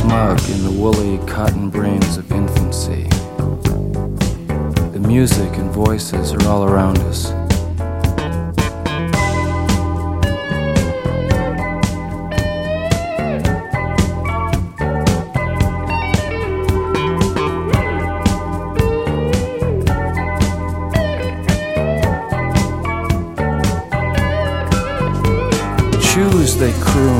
smug in the woolly cotton brains of infancy. The music and voices are all around us. They croon,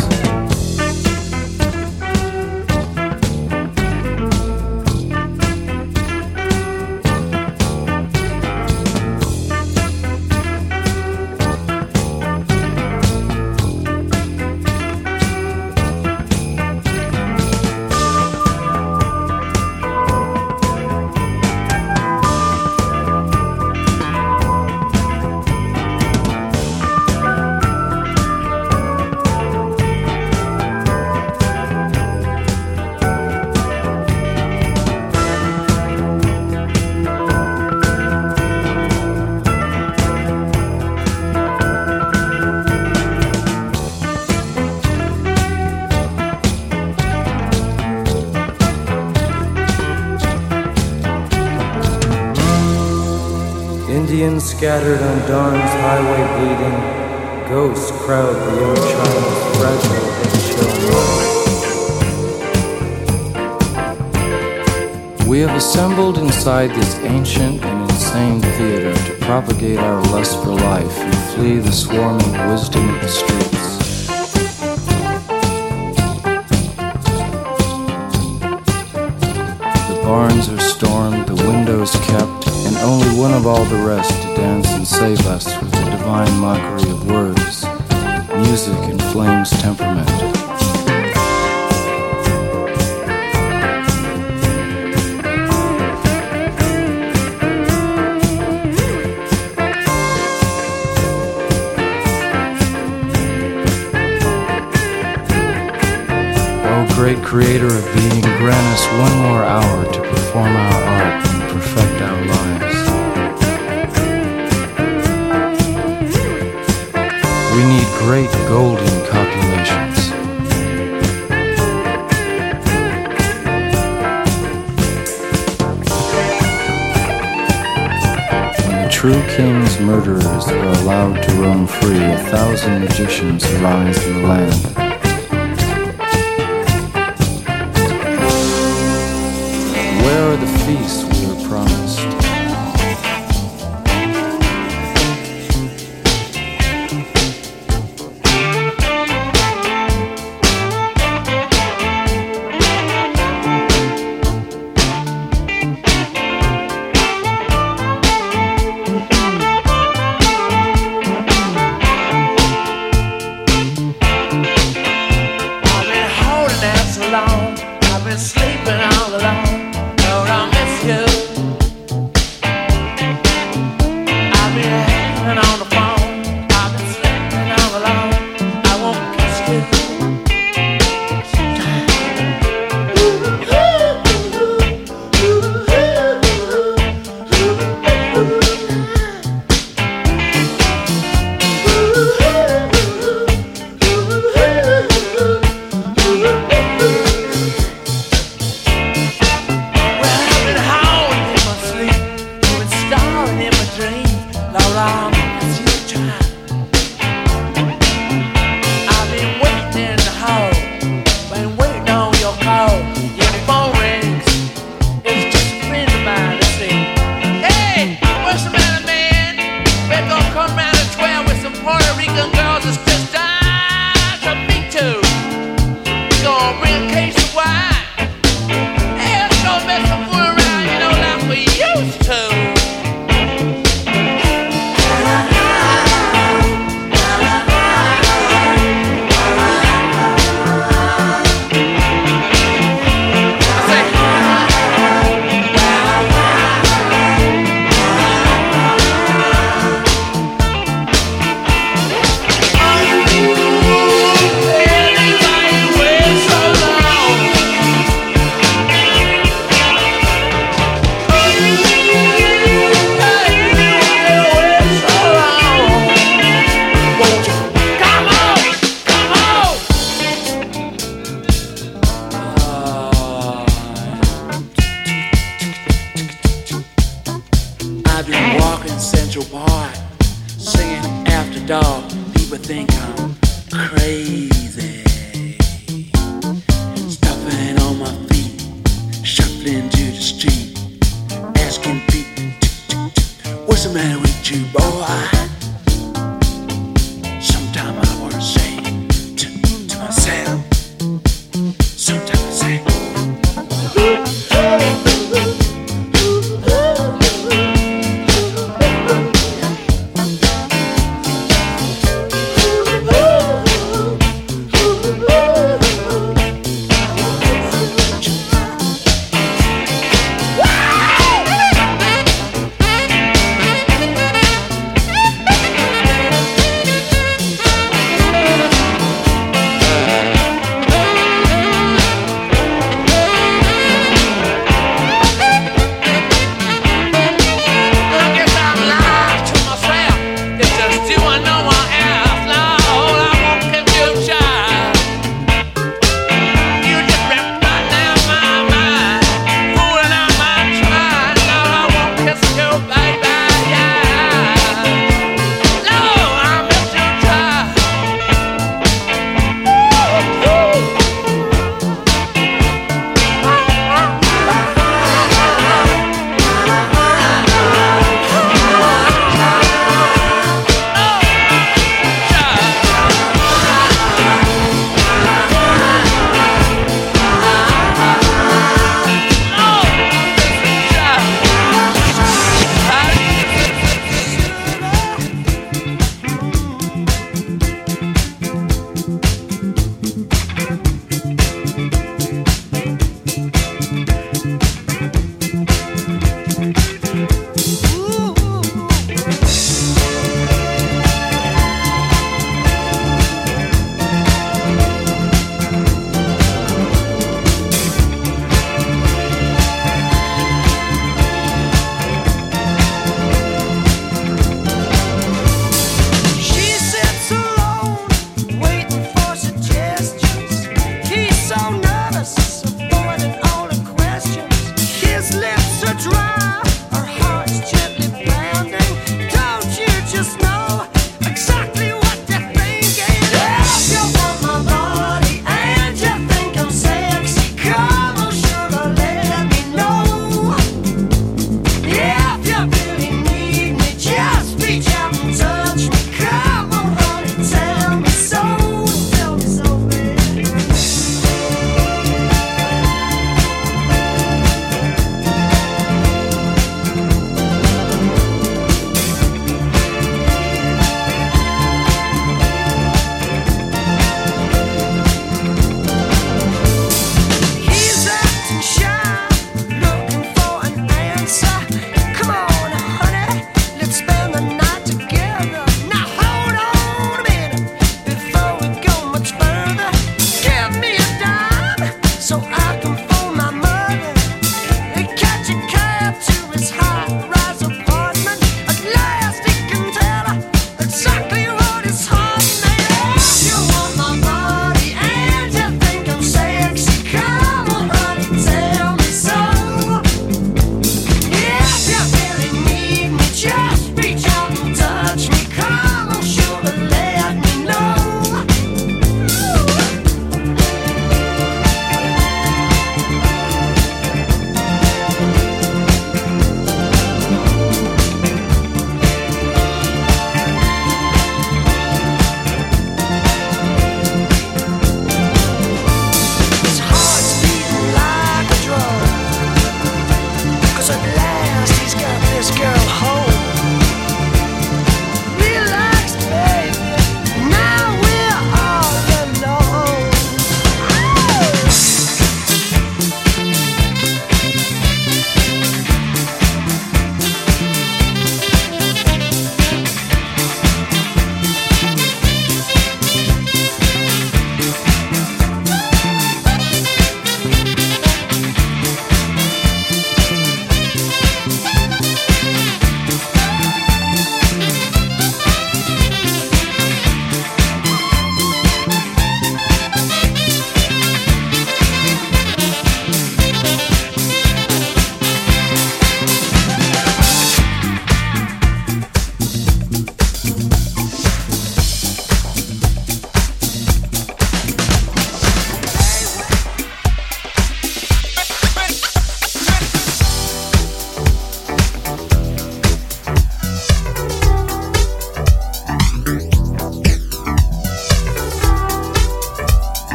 Scattered on dawn's highway bleeding, ghosts crowd the young child's fragile eggshell mind. We have assembled inside this ancient and insane theater to propagate our lust for life and flee the swarming wisdom of the streets. The barns are one of all the rest to dance and save us with the divine mockery of words. Music inflames temperament. O great creator of being, grant us one more hour to perform our art and perfect our lives. Great golden copulations. When the true king's murderers are allowed to roam free, a thousand magicians arise in the land. Where are the feasts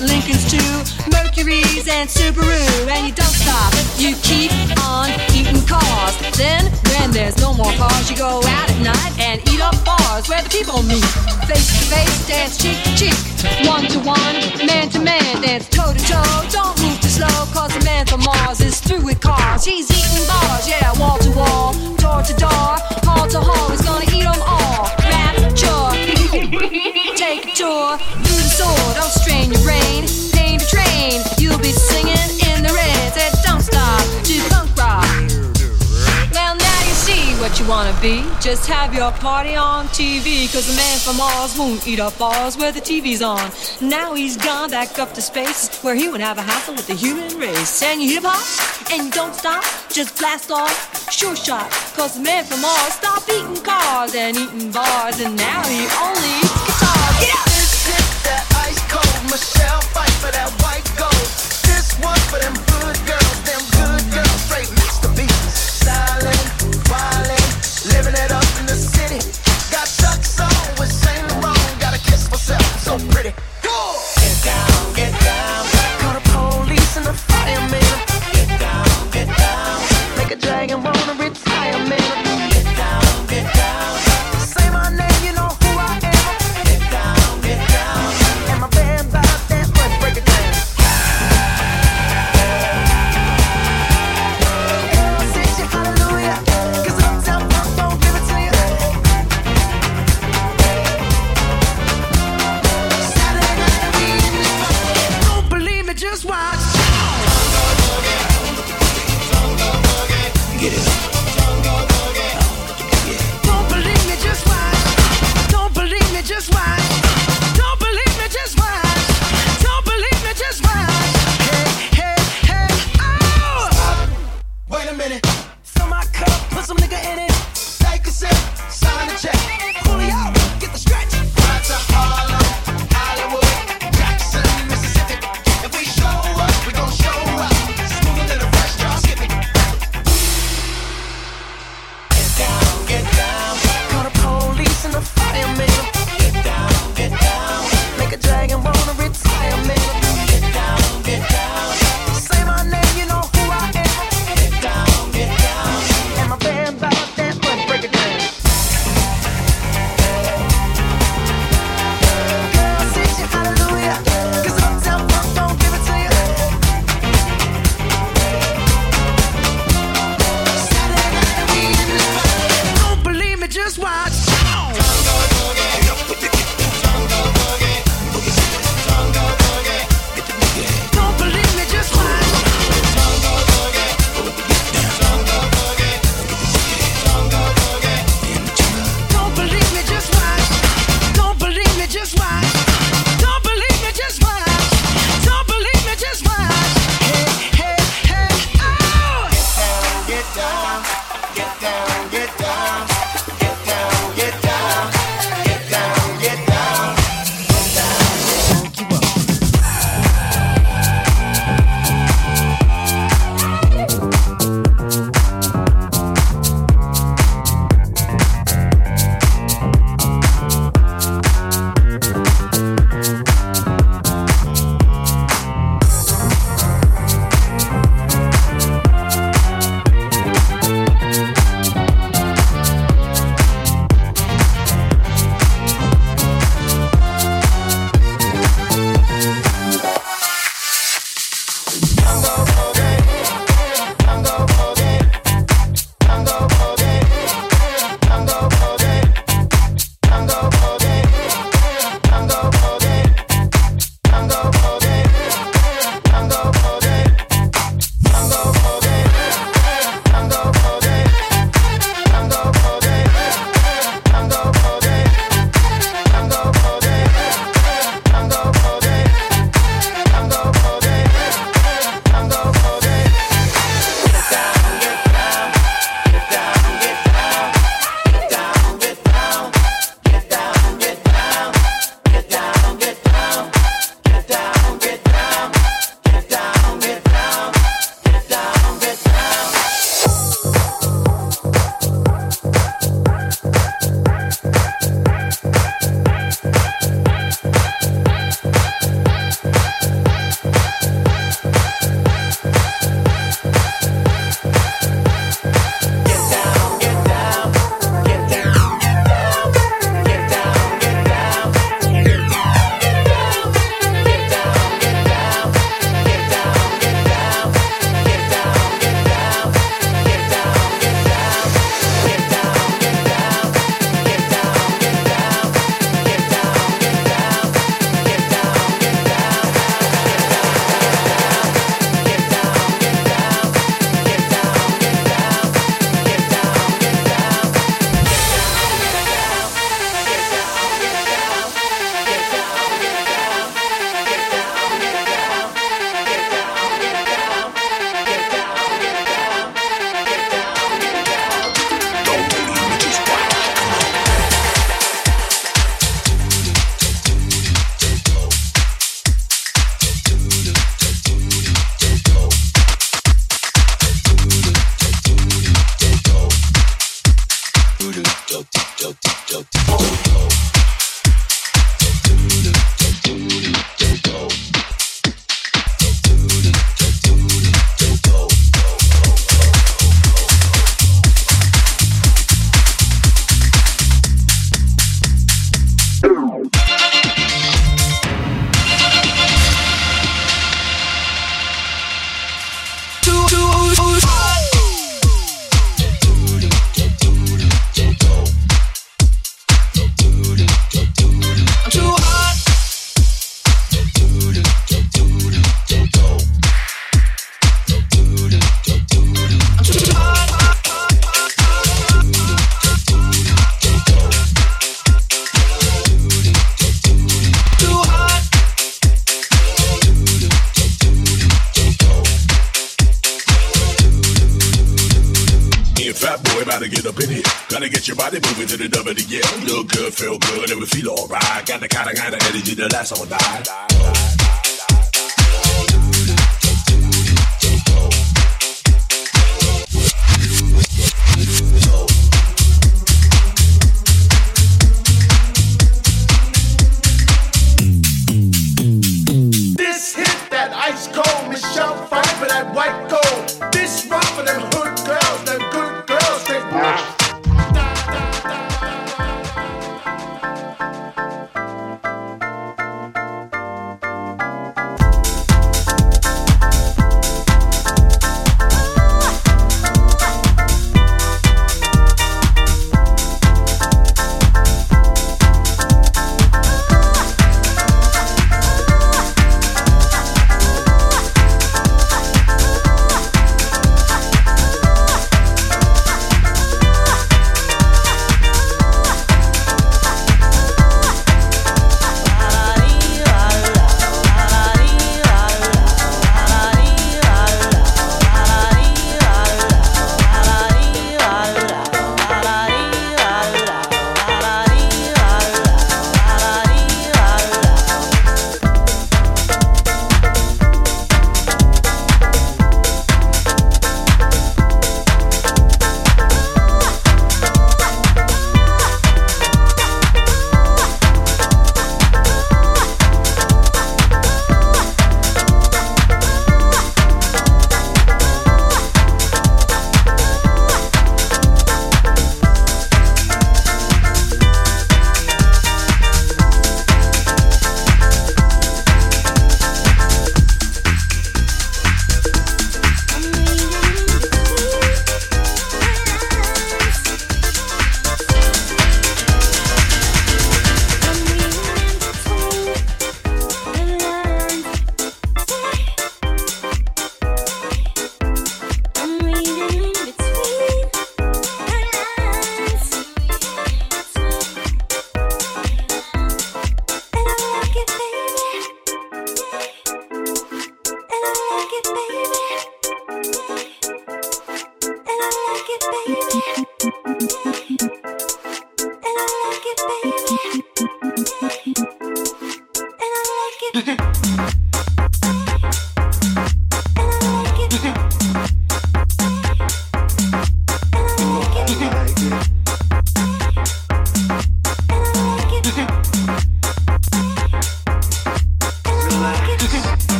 Lincolns too, Mercury's and Subaru. And you don't stop, you keep on eating cars. Then, when there's no more cars, you go out at night and eat up bars where the people meet. Face to face, dance cheek to cheek, one to one, man to man, dance toe to toe. Don't move too slow, cause the man from Mars is through with cars. He's eating bars, yeah, wall to wall, door to door, hall to hall. He's gonna eat them all. Rapture. Won't eat up bars where the TV's on. Now he's gone back up to space where he would have a hassle with the human race. And you hip hop and you don't stop, just blast off, sure shot. Cause the man from Mars stopped eating cars and eating bars, and now he only eats guitars. Get out! This is that ice cold Michelle Pfeiffer that white gold. This one for them good girls, get it.